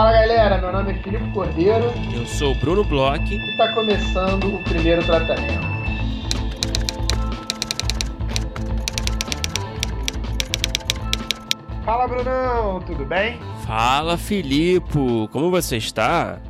Fala galera, meu nome é Filipe Cordeiro. Eu sou o Bruno Bloch. E está começando o primeiro tratamento. Fala Brunão, tudo bem? Fala Filipe, como você está?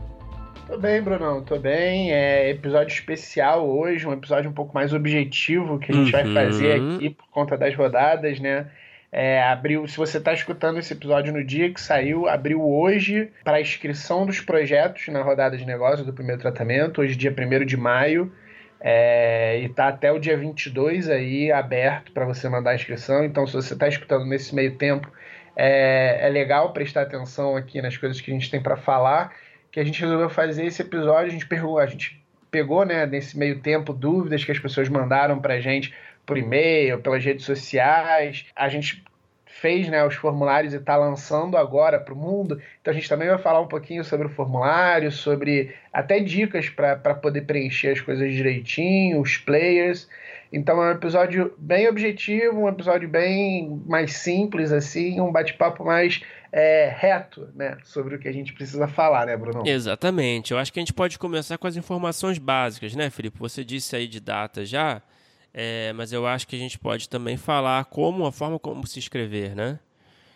Tô bem, Brunão, tô bem. É episódio especial hoje, um episódio um pouco mais objetivo que a gente uhum. vai fazer aqui por conta das rodadas, né? É, abriu, se você está escutando esse episódio no dia que saiu, abriu hoje para a inscrição dos projetos na rodada de negócios do primeiro tratamento, hoje dia 1 de maio, é, e está até o dia 22 aí aberto para você mandar a inscrição. Então, se você está escutando nesse meio tempo, é, é legal prestar atenção aqui nas coisas que a gente tem para falar, que a gente resolveu fazer esse episódio, a gente pegou, a gente pegou né, nesse meio tempo dúvidas que as pessoas mandaram para gente por e-mail, pelas redes sociais. A gente fez né, os formulários e está lançando agora para o mundo. Então a gente também vai falar um pouquinho sobre o formulário, sobre até dicas para poder preencher as coisas direitinho, os players. Então é um episódio bem objetivo, um episódio bem mais simples, assim, um bate-papo mais é, reto, né, sobre o que a gente precisa falar, né, Bruno? Exatamente. Eu acho que a gente pode começar com as informações básicas, né, Felipe? Você disse aí de data já. É, mas eu acho que a gente pode também falar como a forma como se inscrever, né?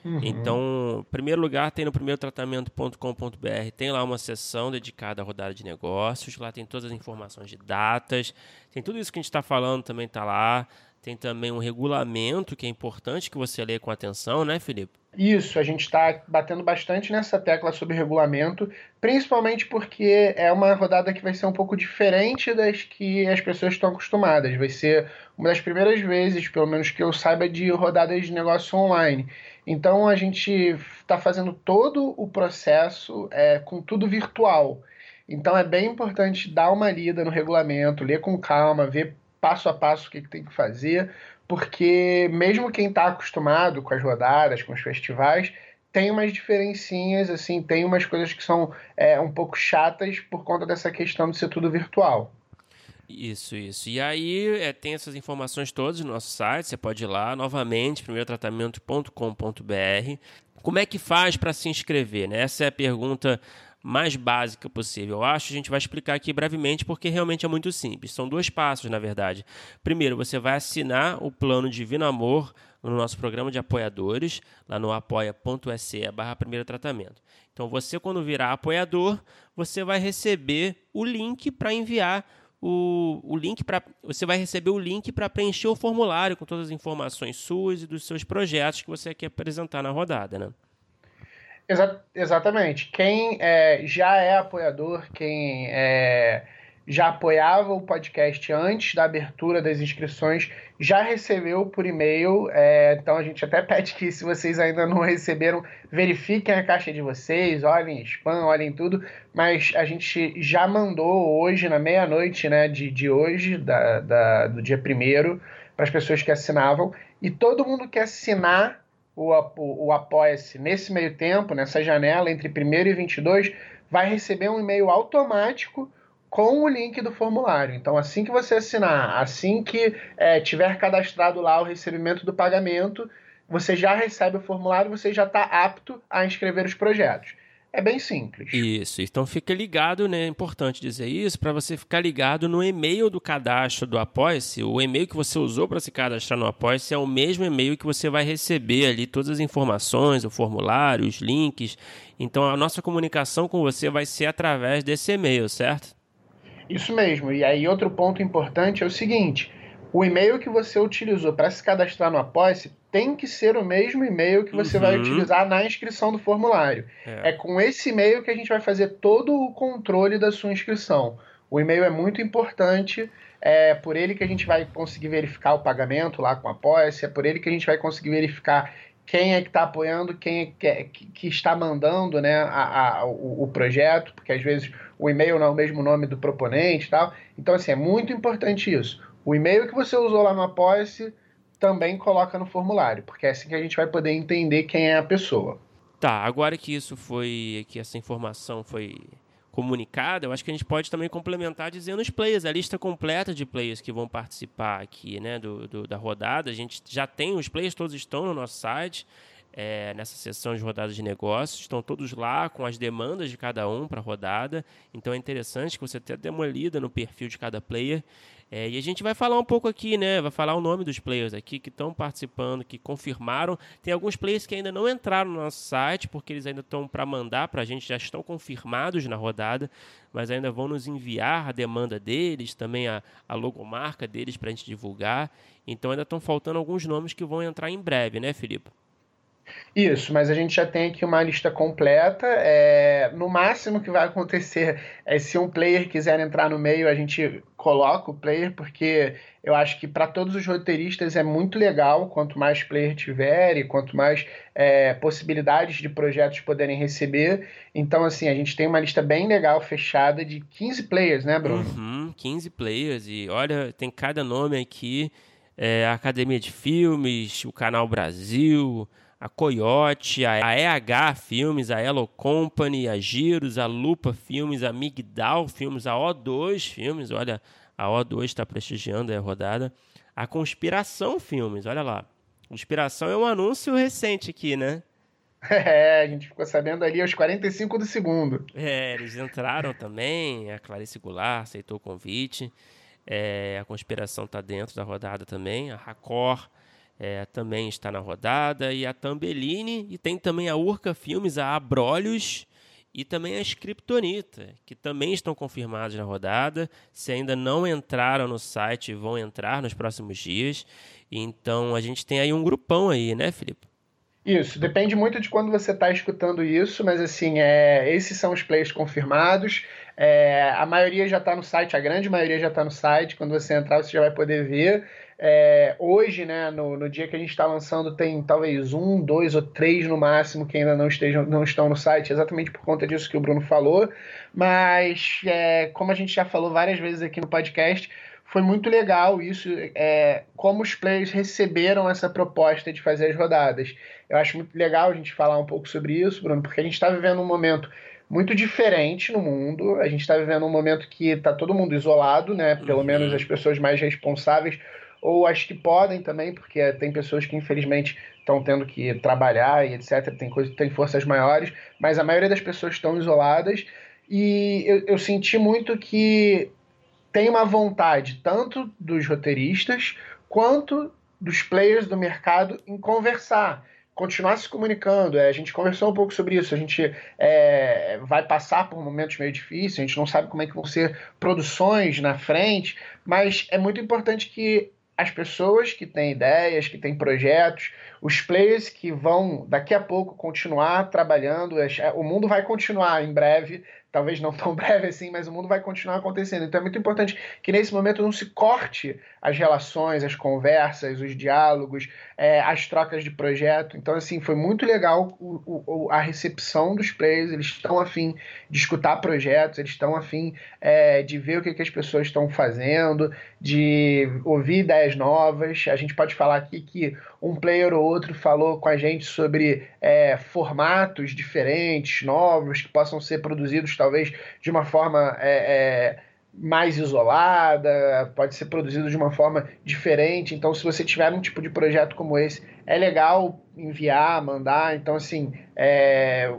Uhum. Então, em primeiro lugar, tem no primeirotratamento.com.br, tem lá uma seção dedicada à rodada de negócios, lá tem todas as informações de datas, tem tudo isso que a gente está falando também está lá, tem também um regulamento que é importante que você lê com atenção, né, Felipe? Isso, a gente está batendo bastante nessa tecla sobre regulamento, principalmente porque é uma rodada que vai ser um pouco diferente das que as pessoas estão acostumadas. Vai ser uma das primeiras vezes, pelo menos que eu saiba, de rodadas de negócio online. Então a gente está fazendo todo o processo é, com tudo virtual. Então é bem importante dar uma lida no regulamento, ler com calma, ver passo a passo o que, que tem que fazer, porque mesmo quem está acostumado com as rodadas, com os festivais, tem umas diferencinhas, assim, tem umas coisas que são é, um pouco chatas por conta dessa questão de ser tudo virtual. Isso, isso. E aí é, tem essas informações todas no nosso site, você pode ir lá novamente, primeirotratamento.com.br. Como é que faz para se inscrever? Né? Essa é a pergunta mais básica possível. Eu acho, a gente vai explicar aqui brevemente porque realmente é muito simples. São dois passos, na verdade. Primeiro, você vai assinar o plano Divino Amor no nosso programa de apoiadores, lá no apoia.se barra primeiro tratamento. Então, você, quando virar apoiador, você vai receber o link para enviar o, o link para. Você vai receber o link para preencher o formulário com todas as informações suas e dos seus projetos que você quer apresentar na rodada, né? Exa exatamente. Quem é, já é apoiador, quem é, já apoiava o podcast antes da abertura das inscrições, já recebeu por e-mail. É, então a gente até pede que, se vocês ainda não receberam, verifiquem a caixa de vocês, olhem spam, olhem tudo. Mas a gente já mandou hoje, na meia-noite né, de, de hoje, da, da do dia primeiro, para as pessoas que assinavam. E todo mundo que assinar o, o, Apoia-se nesse meio tempo, nessa janela entre 1 e 22, vai receber um e-mail automático com o link do formulário. Então, assim que você assinar, assim que é, tiver cadastrado lá o recebimento do pagamento, você já recebe o formulário, você já está apto a inscrever os projetos. É bem simples. Isso, então fica ligado, né? É importante dizer isso, para você ficar ligado no e-mail do cadastro do Apoia-se. O e-mail que você usou para se cadastrar no Apoia-se é o mesmo e-mail que você vai receber ali todas as informações, o formulário, os links. Então a nossa comunicação com você vai ser através desse e-mail, certo? Isso mesmo. E aí outro ponto importante é o seguinte: o e-mail que você utilizou para se cadastrar no Apoia-se tem que ser o mesmo e-mail que você uhum. vai utilizar na inscrição do formulário. É. é com esse e-mail que a gente vai fazer todo o controle da sua inscrição. O e-mail é muito importante, é por ele que a gente vai conseguir verificar o pagamento lá com a Apoia-se, é por ele que a gente vai conseguir verificar quem é que está apoiando, quem é que, é, que, está mandando né, a, a, o, o, projeto, porque às vezes o e-mail não é o mesmo nome do proponente e tal. Então, assim, é muito importante isso. O e-mail que você usou lá no Apoia-se também coloca no formulário, porque é assim que a gente vai poder entender quem é a pessoa. Tá, agora que isso foi, que essa informação foi comunicada, eu acho que a gente pode também complementar dizendo os players, a lista completa de players que vão participar aqui, né, do, do da rodada. A gente já tem os players, todos estão no nosso site. É, nessa sessão de rodadas de negócios. Estão todos lá com as demandas de cada um para a rodada. Então é interessante que você até dê uma lida no perfil de cada player. É, e a gente vai falar um pouco aqui, né? Vai falar o nome dos players aqui que estão participando, que confirmaram. Tem alguns players que ainda não entraram no nosso site, porque eles ainda estão para mandar para a gente, já estão confirmados na rodada, mas ainda vão nos enviar a demanda deles, também a, a logomarca deles para a gente divulgar. Então ainda estão faltando alguns nomes que vão entrar em breve, né, Felipe? Isso, mas a gente já tem aqui uma lista completa. É, no máximo que vai acontecer é se um player quiser entrar no meio, a gente coloca o player, porque eu acho que para todos os roteiristas é muito legal quanto mais player tiver e quanto mais é, possibilidades de projetos poderem receber. Então, assim, a gente tem uma lista bem legal, fechada, de 15 players, né, Bruno? Uhum, 15 players. E olha, tem cada nome aqui. É, a Academia de Filmes, o Canal Brasil, a Coyote, a EH Filmes, a Elo Company, a Giros, a Lupa Filmes, a Migdal Filmes, a O2 Filmes, olha, a O2 está prestigiando a rodada. A Conspiração Filmes, olha lá. Conspiração é um anúncio recente aqui, né? É, a gente ficou sabendo ali aos 45 do segundo. É, eles entraram também, a Clarice Goulart aceitou o convite. É, a Conspiração está dentro da rodada também. A Racor é, também está na rodada, e a Tambellini, e tem também a Urca Filmes, a Abrolhos e também a Scriptonita, que também estão confirmados na rodada. Se ainda não entraram no site, vão entrar nos próximos dias. Então a gente tem aí um grupão aí, né, Felipe? Isso, depende muito de quando você está escutando isso, mas assim, é, esses são os players confirmados. É, a maioria já está no site, a grande maioria já está no site. Quando você entrar, você já vai poder ver. É, hoje, né, no, no, dia que a gente está lançando, tem talvez um, dois ou três no máximo que ainda não, estejam, não estão no site, exatamente por conta disso que o Bruno falou. Mas, é, como a gente já falou várias vezes aqui no podcast, foi muito legal isso, é, como os players receberam essa proposta de fazer as rodadas. Eu acho muito legal a gente falar um pouco sobre isso, Bruno, porque a gente está vivendo um momento muito diferente no mundo. A gente está vivendo um momento que está todo mundo isolado, né? Pelo uhum. menos as pessoas mais responsáveis ou as que podem também, porque tem pessoas que infelizmente estão tendo que trabalhar e etc. Tem, coisa, tem forças maiores, mas a maioria das pessoas estão isoladas. E eu, eu senti muito que tem uma vontade tanto dos roteiristas quanto dos players do mercado em conversar, continuar se comunicando. É, a gente conversou um pouco sobre isso. A gente é, vai passar por momentos meio difíceis, a gente não sabe como é que vão ser produções na frente, mas é muito importante que as pessoas que têm ideias, que têm projetos, os players que vão daqui a pouco continuar trabalhando, o mundo vai continuar em breve talvez não tão breve assim, mas o mundo vai continuar acontecendo. Então é muito importante que nesse momento não se corte as relações, as conversas, os diálogos, é, as trocas de projeto. Então, assim, foi muito legal o, o, a recepção dos players, eles estão afim de escutar projetos, eles estão afim é, de ver o que, que as pessoas estão fazendo, de ouvir ideias novas. A gente pode falar aqui que um player ou outro falou com a gente sobre é, formatos diferentes, novos, que possam ser produzidos talvez de uma forma é, é, mais isolada, pode ser produzido de uma forma diferente. Então, se você tiver um tipo de projeto como esse, é legal enviar, mandar. Então, assim, é,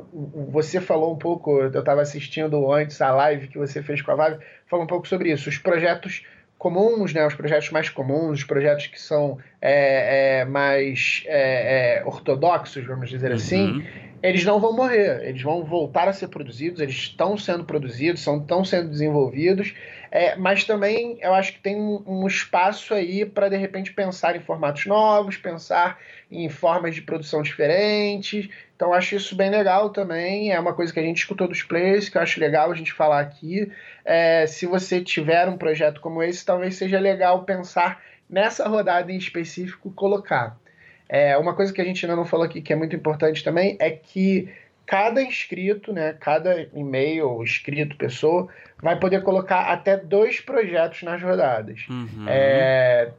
você falou um pouco, eu estava assistindo antes a live que você fez com a Vive, falou um pouco sobre isso. Os projetos comuns, né, os projetos mais comuns, os projetos que são é, é, mais é, é ortodoxos, vamos dizer uhum. assim, eles não vão morrer, eles vão voltar a ser produzidos, eles estão sendo produzidos, são, estão sendo desenvolvidos, é, mas também eu acho que tem um, um espaço aí para de repente pensar em formatos novos, pensar em formas de produção diferentes. Então acho isso bem legal também. É uma coisa que a gente escutou dos players, que eu acho legal a gente falar aqui. É, se você tiver um projeto como esse, talvez seja legal pensar nessa rodada em específico colocar. É, uma coisa que a gente ainda não falou aqui que é muito importante também é que cada inscrito, né, cada e-mail, inscrito, pessoa, vai poder colocar até dois projetos nas rodadas. Uhum. É,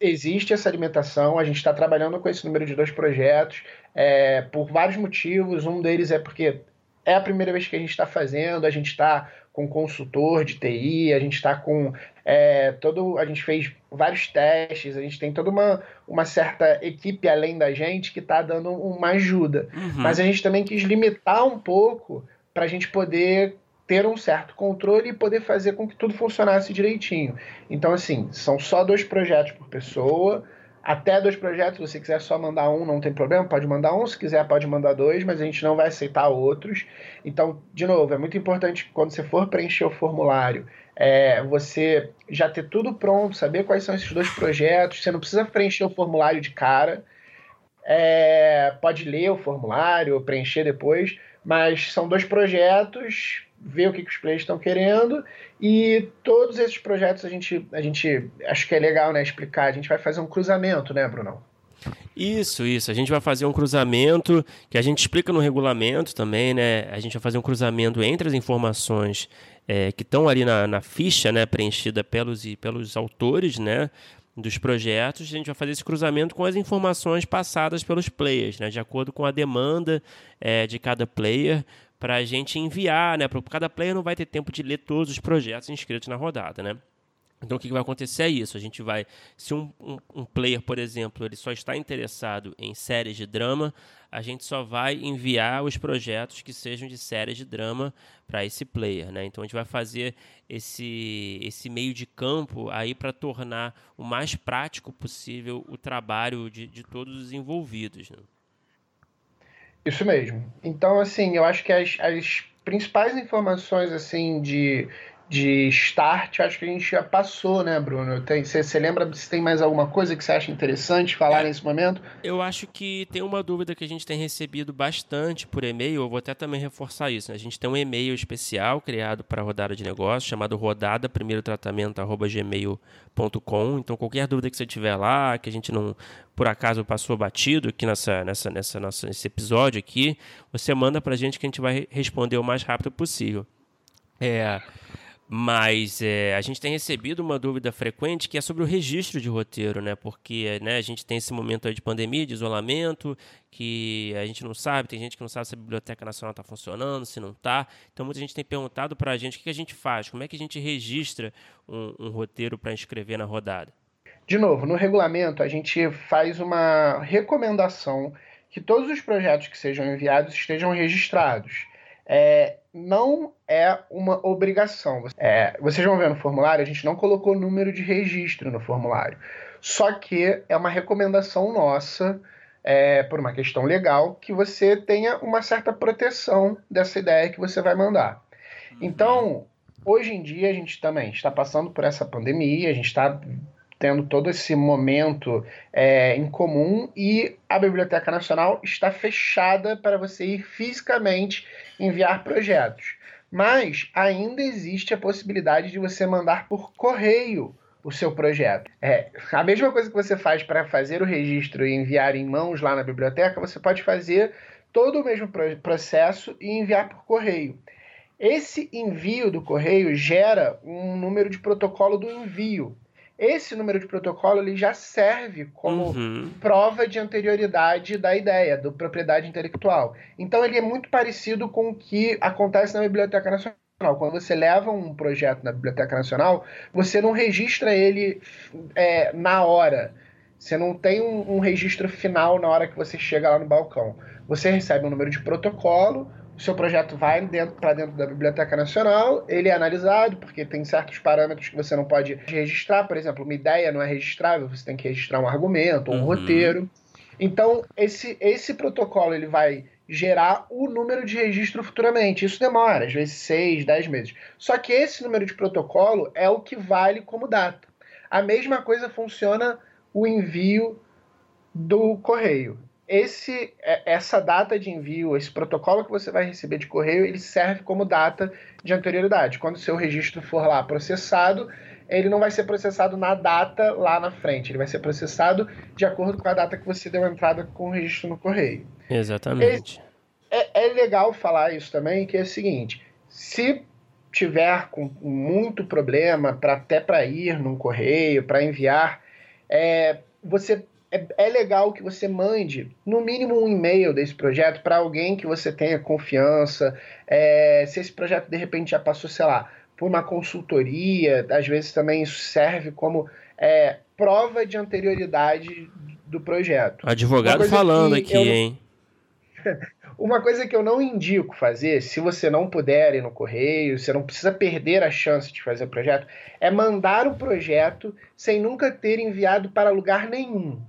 existe essa alimentação, a gente está trabalhando com esse número de dois projetos é, por vários motivos. Um deles é porque é a primeira vez que a gente está fazendo, a gente está com consultor de TI, a gente está com é, todo. A gente fez vários testes, a gente tem toda uma, uma certa equipe além da gente que está dando uma ajuda. Uhum. Mas a gente também quis limitar um pouco para a gente poder ter um certo controle e poder fazer com que tudo funcionasse direitinho. Então, assim, são só dois projetos por pessoa até dois projetos. Se você quiser só mandar um, não tem problema, pode mandar um. Se quiser, pode mandar dois, mas a gente não vai aceitar outros. Então, de novo, é muito importante quando você for preencher o formulário, é, você já ter tudo pronto, saber quais são esses dois projetos. Você não precisa preencher o formulário de cara. É, pode ler o formulário, preencher depois, mas são dois projetos ver o que, que os players estão querendo e todos esses projetos a gente, a gente acho que é legal né, explicar. A gente vai fazer um cruzamento, né, Brunão? Isso, isso. A gente vai fazer um cruzamento que a gente explica no regulamento também, né? A gente vai fazer um cruzamento entre as informações é, que estão ali na, na, ficha, né, preenchida pelos, pelos autores, né? Dos projetos, a gente vai fazer esse cruzamento com as informações passadas pelos players, né, de acordo com a demanda é, de cada player, para a gente enviar, né? Porque cada player não vai ter tempo de ler todos os projetos inscritos na rodada, né? Então o que vai acontecer é isso. A gente vai, se um, um, um, player, por exemplo, ele só está interessado em séries de drama, a gente só vai enviar os projetos que sejam de séries de drama para esse player, né? Então a gente vai fazer esse esse meio de campo aí para tornar o mais prático possível o trabalho de, de todos os envolvidos. Né? Isso mesmo. Então, assim, eu acho que as, as principais informações, assim, de, de start, acho que a gente já passou, né, Bruno? Você lembra se tem mais alguma coisa que você acha interessante falar é, nesse momento? Eu acho que tem uma dúvida que a gente tem recebido bastante por e-mail, eu vou até também reforçar isso. Né? A gente tem um e-mail especial criado para rodada de negócios, chamado rodada primeiro tratamento gmail.com. Então, qualquer dúvida que você tiver lá, que a gente não por acaso passou batido aqui nessa, nessa, nessa, nesse episódio aqui, você manda para a gente que a gente vai responder o mais rápido possível. É. Mas é, a gente tem recebido uma dúvida frequente que é sobre o registro de roteiro, né? Porque né, a gente tem esse momento de pandemia, de isolamento, que a gente não sabe, tem gente que não sabe se a Biblioteca Nacional está funcionando, se não está. Então muita gente tem perguntado para a gente o que a gente faz, como é que a gente registra um, um roteiro para inscrever na rodada. De novo, no regulamento a gente faz uma recomendação que todos os projetos que sejam enviados estejam registrados. É, não é uma obrigação. É, vocês vão ver no formulário, a gente não colocou número de registro no formulário. Só que é uma recomendação nossa, é, por uma questão legal, que você tenha uma certa proteção dessa ideia que você vai mandar. Então, hoje em dia, a gente também está passando por essa pandemia, a gente está tendo todo esse momento é, em comum e a Biblioteca Nacional está fechada para você ir fisicamente enviar projetos. Mas ainda existe a possibilidade de você mandar por correio o seu projeto. É, a mesma coisa que você faz para fazer o registro e enviar em mãos lá na biblioteca, você pode fazer todo o mesmo processo e enviar por correio. Esse envio do correio gera um número de protocolo do envio. Esse número de protocolo ele já serve como uhum. prova de anterioridade da ideia, do propriedade intelectual. Então ele é muito parecido com o que acontece na Biblioteca Nacional. Quando você leva um projeto na Biblioteca Nacional, você não registra ele é, na hora. Você não tem um, um registro final na hora que você chega lá no balcão. Você recebe um número de protocolo, o seu projeto vai dentro, para dentro da Biblioteca Nacional, ele é analisado, porque tem certos parâmetros que você não pode registrar, por exemplo, uma ideia não é registrável, você tem que registrar um argumento, um uhum. roteiro. Então, esse, esse protocolo ele vai gerar o número de registro futuramente. Isso demora, às vezes, seis, dez meses. Só que esse número de protocolo é o que vale como data. A mesma coisa funciona o envio do correio esse, é, essa data de envio, esse protocolo que você vai receber de correio, ele serve como data de anterioridade. Quando o seu registro for lá processado, ele não vai ser processado na data lá na frente, ele vai ser processado de acordo com a data que você deu entrada com o registro no correio. Exatamente. É, é legal falar isso também, que é o seguinte: se tiver com muito problema para até para ir num correio, para enviar, é, você é, é legal que você mande, no mínimo, um e-mail desse projeto para alguém que você tenha confiança. É, se esse projeto, de repente, já passou, sei lá, por uma consultoria, às vezes também isso serve como é, prova de anterioridade do projeto. Advogado falando aqui, eu... hein? Uma coisa que eu não indico fazer, se você não puder ir no correio, você não precisa perder a chance de fazer o projeto, é mandar o projeto sem nunca ter enviado para lugar nenhum.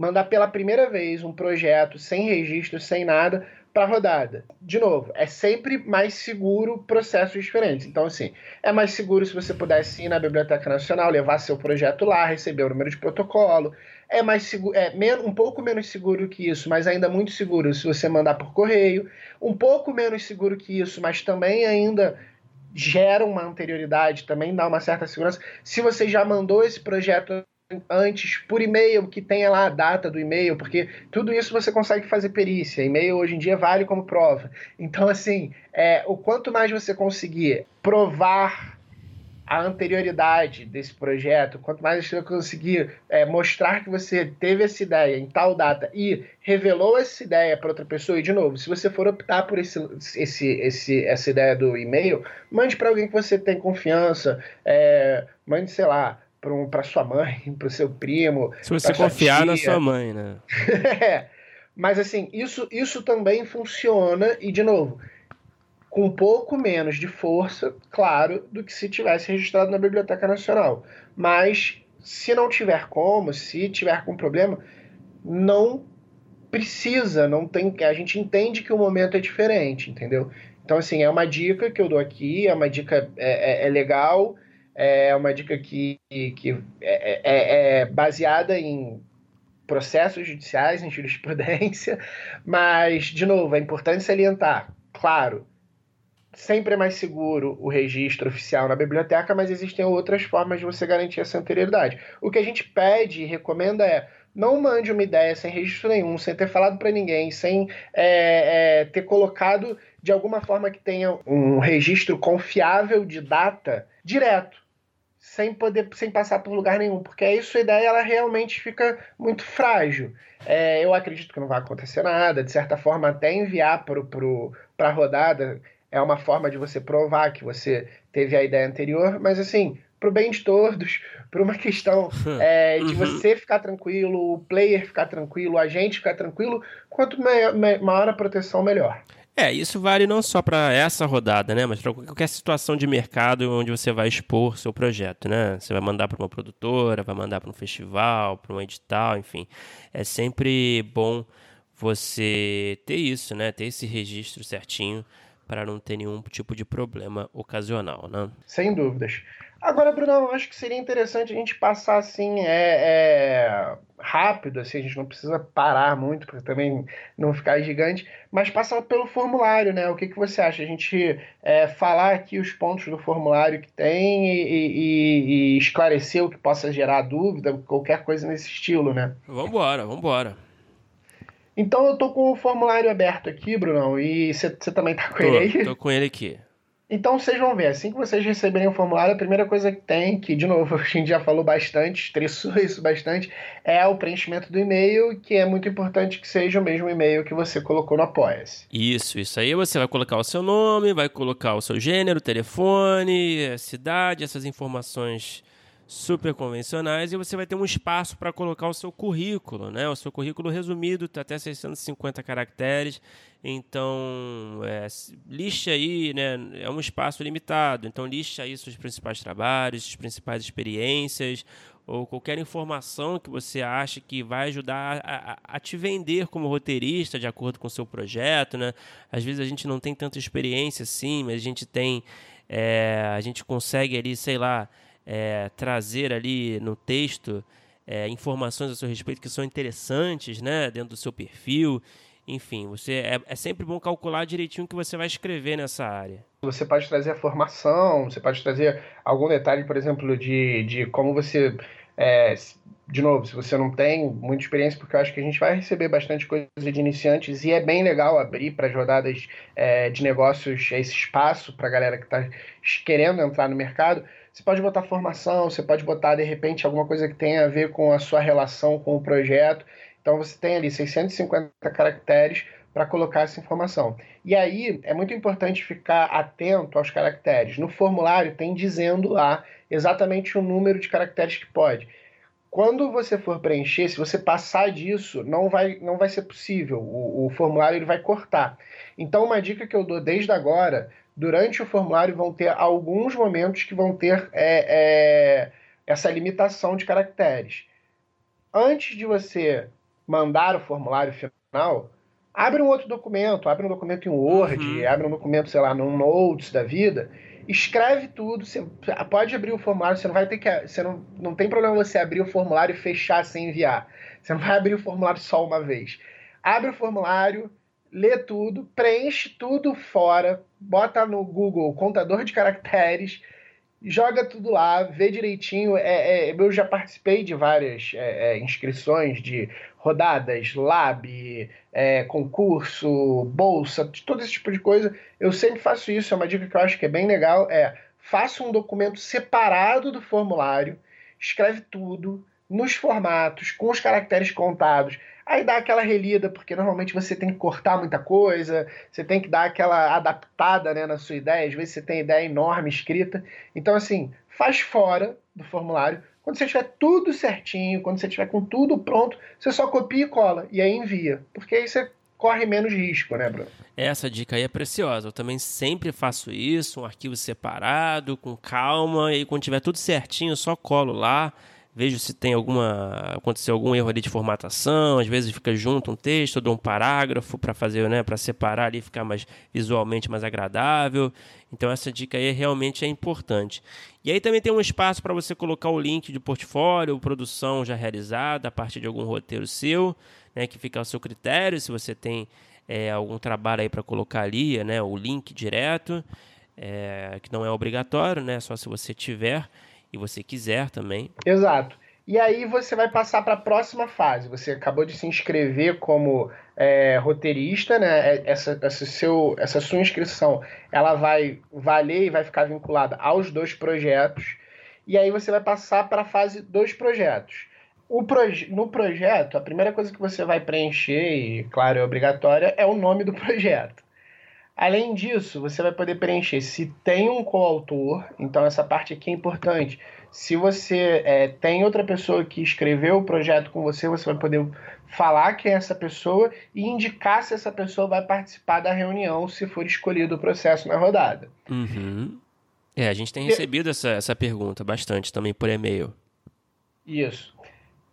Mandar pela primeira vez um projeto sem registro, sem nada, para rodada. De novo, é sempre mais seguro processos diferentes. Então, assim, é mais seguro se você pudesse ir na Biblioteca Nacional, levar seu projeto lá, receber o número de protocolo. É mais seguro, é um pouco menos seguro que isso, mas ainda muito seguro se você mandar por correio. Um pouco menos seguro que isso, mas também ainda gera uma anterioridade, também dá uma certa segurança. Se você já mandou esse projeto antes por e-mail, que tenha lá a data do e-mail, porque tudo isso você consegue fazer perícia. E-mail hoje em dia vale como prova. Então, assim, é, o quanto mais você conseguir provar a anterioridade desse projeto, quanto mais você conseguir é, mostrar que você teve essa ideia em tal data e revelou essa ideia para outra pessoa, e de novo, se você for optar por esse, esse, esse, essa ideia do e-mail, mande para alguém que você tem confiança, é, mande, sei lá, para sua mãe, para o seu primo. Se você confiar na sua mãe, né? é. Mas assim, isso, isso também funciona, e de novo, com um pouco menos de força, claro, do que se tivesse registrado na Biblioteca Nacional. Mas se não tiver como, se tiver com problema, não precisa, não tem. A gente entende que o momento é diferente, entendeu? Então, assim, é uma dica que eu dou aqui, é uma dica é, é, é legal é uma dica que, que é, é, é baseada em processos judiciais, em jurisprudência, mas, de novo, é importante salientar, claro, sempre é mais seguro o registro oficial na biblioteca, mas existem outras formas de você garantir essa anterioridade. O que a gente pede e recomenda é não mande uma ideia sem registro nenhum, sem ter falado para ninguém, sem é, é, ter colocado de alguma forma que tenha um registro confiável de data direto sem poder sem passar por lugar nenhum, porque aí sua ideia ela realmente fica muito frágil. É, eu acredito que não vai acontecer nada, de certa forma até enviar para a rodada é uma forma de você provar que você teve a ideia anterior, mas assim, para o bem de todos, para uma questão é, de uhum. você ficar tranquilo, o player ficar tranquilo, a gente ficar tranquilo, quanto maior, maior a proteção, melhor. É, isso vale não só para essa rodada, né? Mas para qualquer situação de mercado onde você vai expor seu projeto, né? Você vai mandar para uma produtora, vai mandar para um festival, para um edital, enfim. É sempre bom você ter isso, né? Ter esse registro certinho para não ter nenhum tipo de problema ocasional, né? Sem dúvidas. Agora, Bruno, acho que seria interessante a gente passar assim, é, é, rápido, assim, a gente não precisa parar muito para também não ficar gigante, mas passar pelo formulário, né? O que, que você acha? A gente é, falar aqui os pontos do formulário que tem e, e, e, esclarecer o que possa gerar dúvida, qualquer coisa nesse estilo, né? Vambora, vambora. Então eu tô com o formulário aberto aqui, Brunão, e você também tá com tô, ele aí? Tô com ele aqui. Então vocês vão ver, assim que vocês receberem o formulário, a primeira coisa que tem, que de novo a gente já falou bastante, estressou isso bastante, é o preenchimento do e-mail, que é muito importante que seja o mesmo e-mail que você colocou no Apoia-se. Isso, isso aí você vai colocar o seu nome, vai colocar o seu gênero, telefone, cidade, essas informações super convencionais e você vai ter um espaço para colocar o seu currículo, né? O seu currículo resumido, tá até 650 caracteres. Então, é, liste aí, né? É um espaço limitado. Então, liste aí seus principais trabalhos, suas principais experiências ou qualquer informação que você acha que vai ajudar a, a, a, te vender como roteirista de acordo com o seu projeto, né? Às vezes a gente não tem tanta experiência assim, mas a gente tem, é, a gente consegue ali, sei lá, é, trazer ali no texto é, informações a seu respeito que são interessantes, né, dentro do seu perfil. Enfim, você é, é sempre bom calcular direitinho o que você vai escrever nessa área. Você pode trazer a formação, você pode trazer algum detalhe, por exemplo, de, de como você é, de novo, se você não tem muita experiência, porque eu acho que a gente vai receber bastante coisa de iniciantes e é bem legal abrir para as rodadas é, de negócios esse espaço para a galera que está querendo entrar no mercado. Você pode botar formação, você pode botar de repente alguma coisa que tenha a ver com a sua relação com o projeto. Então você tem ali 650 caracteres para colocar essa informação. E aí é muito importante ficar atento aos caracteres. No formulário tem dizendo lá exatamente o número de caracteres que pode. Quando você for preencher, se você passar disso, não vai, não vai ser possível. O, o formulário ele vai cortar. Então, uma dica que eu dou desde agora, durante o formulário vão ter alguns momentos que vão ter é, é, essa limitação de caracteres. Antes de você mandar o formulário final, abre um outro documento, abre um documento em Word, uhum. abre um documento, sei lá, num Notes da vida, escreve tudo, você pode abrir o formulário, você não vai ter que, você não, não tem problema você abrir o formulário e fechar sem enviar. Você não vai abrir o formulário só uma vez. Abre o formulário, lê tudo, preenche tudo fora, bota no Google contador de caracteres, joga tudo lá, vê direitinho. É, é, eu já participei de várias é, é inscrições de rodadas, lab, é, concurso, bolsa, todo esse tipo de coisa. Eu sempre faço isso, é uma dica que eu acho que é bem legal, é faça um documento separado do formulário, escreve tudo nos formatos, com os caracteres contados, aí dá aquela relida, porque normalmente você tem que cortar muita coisa, você tem que dar aquela adaptada né, na sua ideia, às vezes você tem ideia enorme escrita. Então, assim, faz fora do formulário, quando você tiver tudo certinho, quando você tiver com tudo pronto, você só copia e cola e aí envia. Porque aí você corre menos risco, né, Bruno? Essa dica aí é preciosa. Eu também sempre faço isso, um arquivo separado, com calma, e quando tiver tudo certinho, eu só colo lá vejo se tem alguma aconteceu algum erro ali de formatação, às vezes fica junto um texto, ou dou um parágrafo para fazer, né, para separar ali ficar mais visualmente mais agradável. Então essa dica aí realmente é importante. E aí também tem um espaço para você colocar o link de portfólio, produção já realizada a partir de algum roteiro seu, né, que fica ao seu critério, se você tem é, algum trabalho aí para colocar ali, né, o link direto, é, que não é obrigatório, né, só se você tiver e você quiser também. Exato. E aí você vai passar para a próxima fase. Você acabou de se inscrever como é, roteirista, né? É, essa, essa, seu, essa sua inscrição ela vai valer e vai ficar vinculada aos dois projetos. E aí você vai passar para a fase dos projetos. O proje no projeto, a primeira coisa que você vai preencher, e claro, é obrigatória, é o nome do projeto. Além disso, você vai poder preencher se tem um coautor, então essa parte aqui é importante. Se você é, tem outra pessoa que escreveu o projeto com você, você vai poder falar quem é essa pessoa e indicar se essa pessoa vai participar da reunião se for escolhido o processo na rodada. Uhum. É, a gente tem recebido essa, essa pergunta bastante também por e-mail. Isso.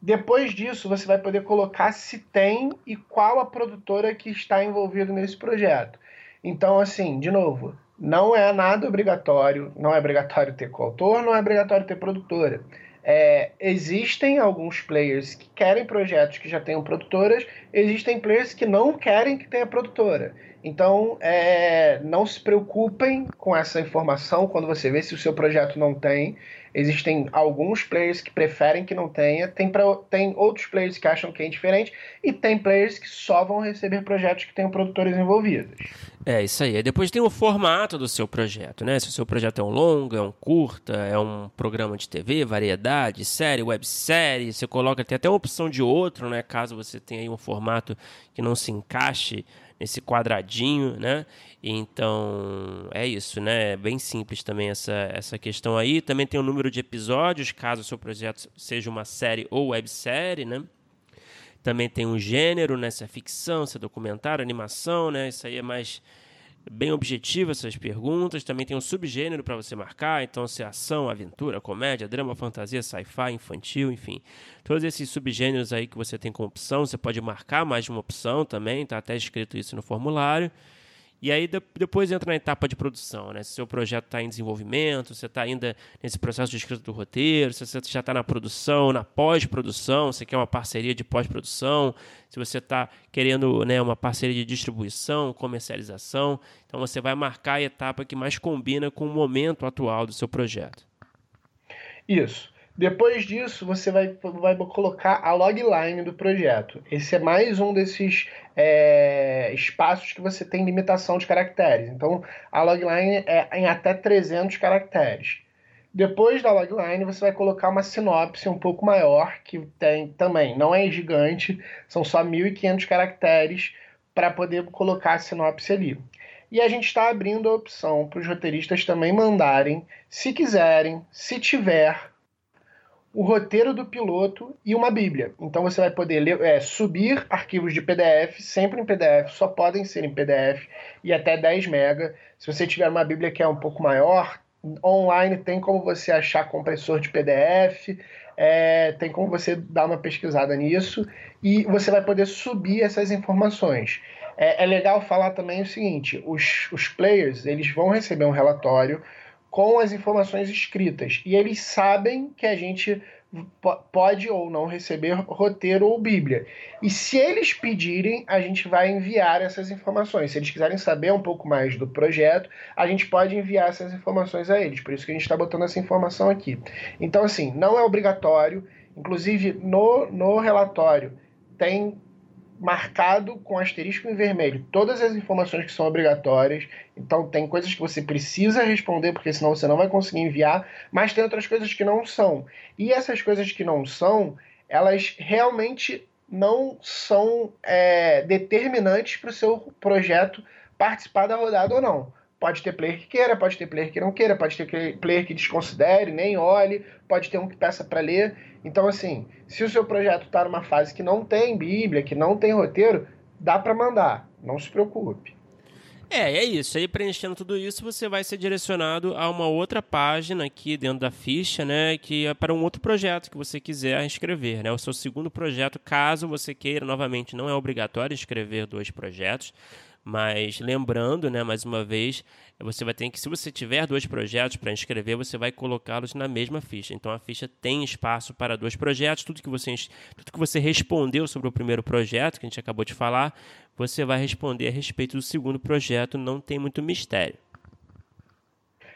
Depois disso, você vai poder colocar se tem e qual a produtora que está envolvida nesse projeto. Então, assim, de novo, não é nada obrigatório, não é obrigatório ter coautor, não é obrigatório ter produtora. É, existem alguns players que querem projetos que já tenham produtoras, existem players que não querem que tenha produtora. Então, é, não se preocupem com essa informação quando você vê se o seu projeto não tem. Existem alguns players que preferem que não tenha, tem, pra, tem outros players que acham que é diferente, e tem players que só vão receber projetos que tenham produtores envolvidos. É, isso aí. Depois tem o formato do seu projeto, né? Se o seu projeto é um longa, é um curta, é um programa de TV, variedade, série, websérie, você coloca, tem até uma opção de outro, né? Caso você tenha aí um formato que não se encaixe nesse quadradinho, né? Então, é isso, né? É bem simples também essa, essa questão aí. Também tem o número de episódios, caso o seu projeto seja uma série ou websérie, né? Também tem um gênero, né? Se é ficção, se é documentário, animação, né? Isso aí é mais bem objetivo essas perguntas. Também tem um subgênero para você marcar, então se é ação, aventura, comédia, drama, fantasia, sci-fi, infantil, enfim. Todos esses subgêneros aí que você tem como opção, você pode marcar mais de uma opção também, tá até escrito isso no formulário. E aí depois entra na etapa de produção, né? Se seu projeto está em desenvolvimento, você está ainda nesse processo de escrita do roteiro, se você já está na produção, na pós-produção, você quer uma parceria de pós-produção, se você está querendo né, uma parceria de distribuição, comercialização, então você vai marcar a etapa que mais combina com o momento atual do seu projeto. Isso. Depois disso, você vai, vai colocar a logline do projeto. Esse é mais um desses é, espaços que você tem limitação de caracteres. Então, a logline é em até 300 caracteres. Depois da logline, você vai colocar uma sinopse um pouco maior, que tem também, não é gigante, são só 1.500 caracteres para poder colocar a sinopse ali. E a gente está abrindo a opção para os roteiristas também mandarem, se quiserem, se tiver, o roteiro do piloto e uma Bíblia. Então você vai poder ler, é, subir arquivos de PDF, sempre em PDF, só podem ser em PDF e até 10 MB. Se você tiver uma Bíblia que é um pouco maior, online tem como você achar compressor de PDF, é, tem como você dar uma pesquisada nisso e você vai poder subir essas informações. É, é legal falar também o seguinte: os, os players eles vão receber um relatório com as informações escritas e eles sabem que a gente pode ou não receber roteiro ou Bíblia. E se eles pedirem, a gente vai enviar essas informações. Se eles quiserem saber um pouco mais do projeto, a gente pode enviar essas informações a eles. Por isso que a gente está botando essa informação aqui. Então, assim, não é obrigatório. Inclusive, no, no relatório tem marcado com asterisco em vermelho todas as informações que são obrigatórias. Então tem coisas que você precisa responder, porque senão você não vai conseguir enviar, mas tem outras coisas que não são. E essas coisas que não são, elas realmente não são é, determinantes para o seu projeto participar da rodada ou não. Pode ter player que queira, pode ter player que não queira, pode ter player que desconsidere, nem olhe, pode ter um que peça para ler. Então, assim, se o seu projeto está numa fase que não tem Bíblia, que não tem roteiro, dá para mandar, não se preocupe. É, é isso. Aí preenchendo tudo isso, você vai ser direcionado a uma outra página aqui dentro da ficha, né? Que é para um outro projeto que você quiser escrever, né? O seu segundo projeto, caso você queira, novamente, não é obrigatório escrever dois projetos. Mas lembrando, né, mais uma vez, você vai ter que, se você tiver dois projetos para inscrever, você vai colocá-los na mesma ficha. Então a ficha tem espaço para dois projetos. Tudo que você, tudo que você respondeu sobre o primeiro projeto, que a gente acabou de falar, você vai responder a respeito do segundo projeto. Não tem muito mistério.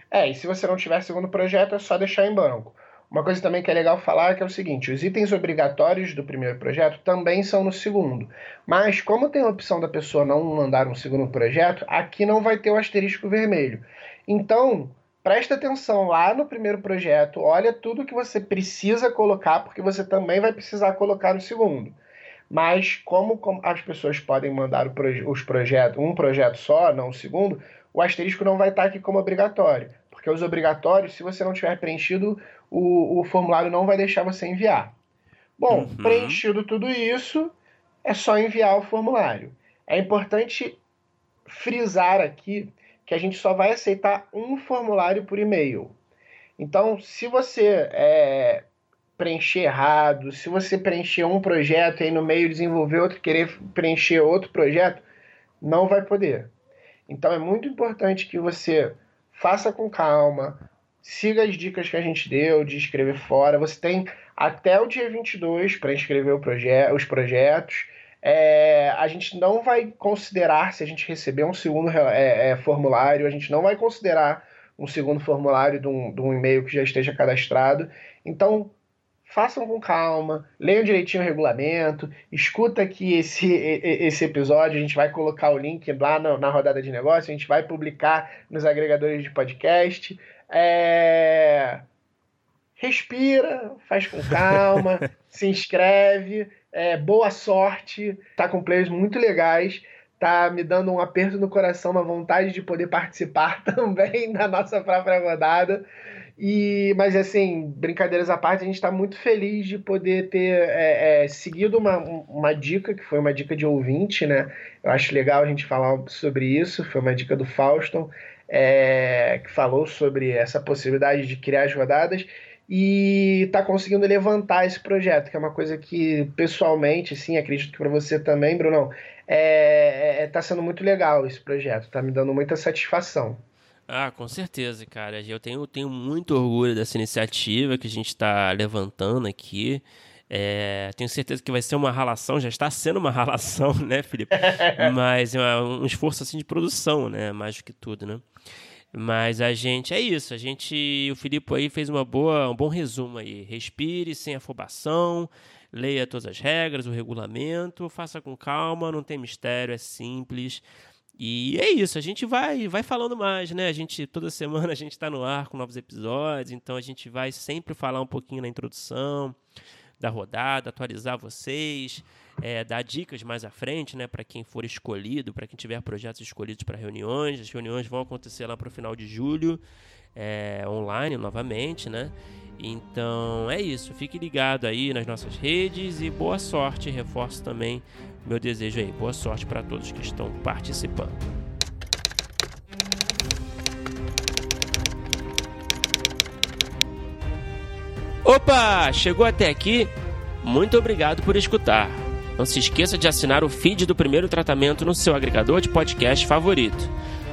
É, e se você não tiver segundo projeto, é só deixar em branco. Uma coisa também que é legal falar é que é o seguinte: os itens obrigatórios do primeiro projeto também são no segundo. Mas, como tem a opção da pessoa não mandar um segundo projeto, aqui não vai ter o asterisco vermelho. Então, presta atenção lá no primeiro projeto, olha tudo que você precisa colocar, porque você também vai precisar colocar no segundo. Mas, como, as pessoas podem mandar os projetos, um projeto só, não o segundo, o asterisco não vai estar aqui como obrigatório. Porque os obrigatórios, se você não tiver preenchido o, o formulário não vai deixar você enviar. Bom, uhum. preenchido tudo isso, é só enviar o formulário. É importante frisar aqui que a gente só vai aceitar um formulário por e-mail. Então, se você é, preencher errado, se você preencher um projeto e aí no meio desenvolver outro, querer preencher outro projeto, não vai poder. Então, é muito importante que você faça com calma, siga as dicas que a gente deu de escrever fora. Você tem até o dia 22 para inscrever proje os projetos. É, a gente não vai considerar, se a gente receber um segundo é, é, formulário, a gente não vai considerar um segundo formulário de um, de um e-mail que já esteja cadastrado. Então, façam com calma, leiam direitinho o regulamento, escuta aqui esse, esse episódio, a gente vai colocar o link lá na, na rodada de negócio, a gente vai publicar nos agregadores de podcast. É... Respira, faz com calma, se inscreve, é, boa sorte, tá com players muito legais, tá me dando um aperto no coração, uma vontade de poder participar também da nossa própria rodada. E, mas assim, brincadeiras à parte, a gente está muito feliz de poder ter é, é, seguido uma, uma dica, que foi uma dica de ouvinte, né? Eu acho legal a gente falar sobre isso, foi uma dica do Fauston é, que falou sobre essa possibilidade de criar as rodadas e está conseguindo levantar esse projeto, que é uma coisa que pessoalmente, sim, acredito que para você também, Brunão, está é, é, tá sendo muito legal esse projeto, está me dando muita satisfação. Ah, com certeza, cara. Eu tenho, tenho muito orgulho dessa iniciativa que a gente está levantando aqui. É, tenho certeza que vai ser uma relação, já está sendo uma relação, né, Felipe? Mas é um esforço assim de produção, né? Mais do que tudo, né? Mas a gente é isso, a gente, o Filipe aí fez uma boa, um bom resumo aí. Respire sem afobação, leia todas as regras, o regulamento, faça com calma, não tem mistério, é simples. E é isso, a gente vai vai falando mais, né? A gente toda semana a gente está no ar com novos episódios, então a gente vai sempre falar um pouquinho na introdução da rodada, atualizar vocês, é, dar dicas mais à frente, né, para quem for escolhido, para quem tiver projetos escolhidos para reuniões. As reuniões vão acontecer lá para o final de julho, é, online novamente, né? Então é isso. Fique ligado aí nas nossas redes e boa sorte. Reforço também meu desejo aí. Boa sorte para todos que estão participando. Opa! Chegou até aqui? Muito obrigado por escutar. Não se esqueça de assinar o feed do primeiro tratamento no seu agregador de podcast favorito